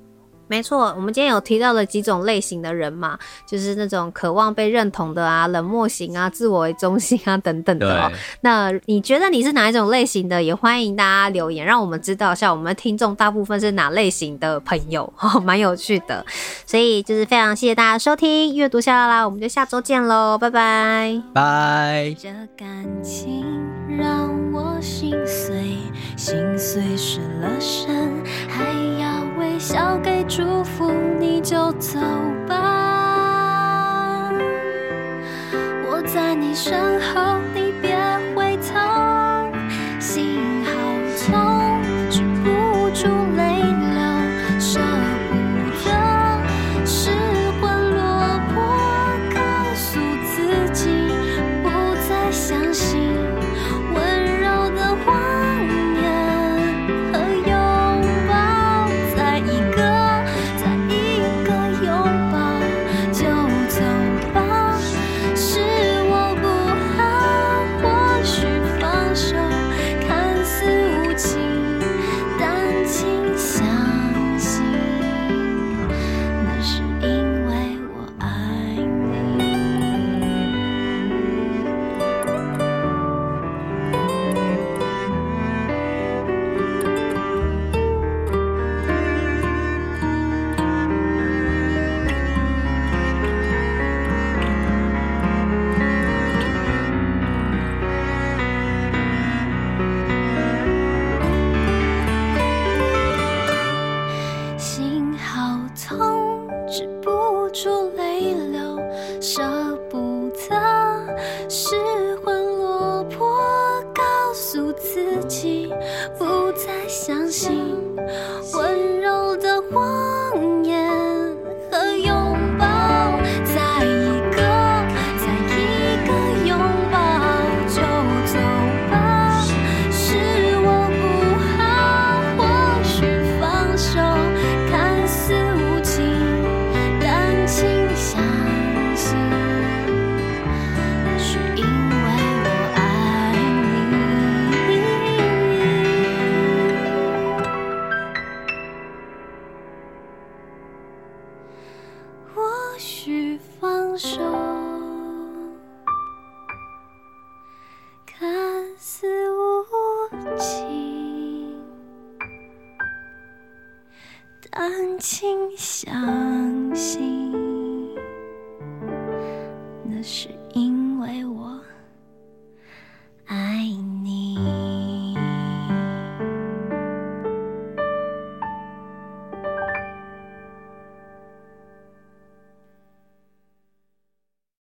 没错，我们今天有提到了几种类型的人嘛，就是那种渴望被认同的啊，冷漠型啊，自我为中心啊等等的哦。那你觉得你是哪一种类型的？也欢迎大家留言，让我们知道一下。我们的听众大部分是哪类型的朋友，哦，蛮有趣的。所以就是非常谢谢大家收听阅读夏拉拉，我们就下周见喽，拜拜，拜。这感情让我心碎，心碎失了神，还要微笑给祝福，你就走吧。我在你身后，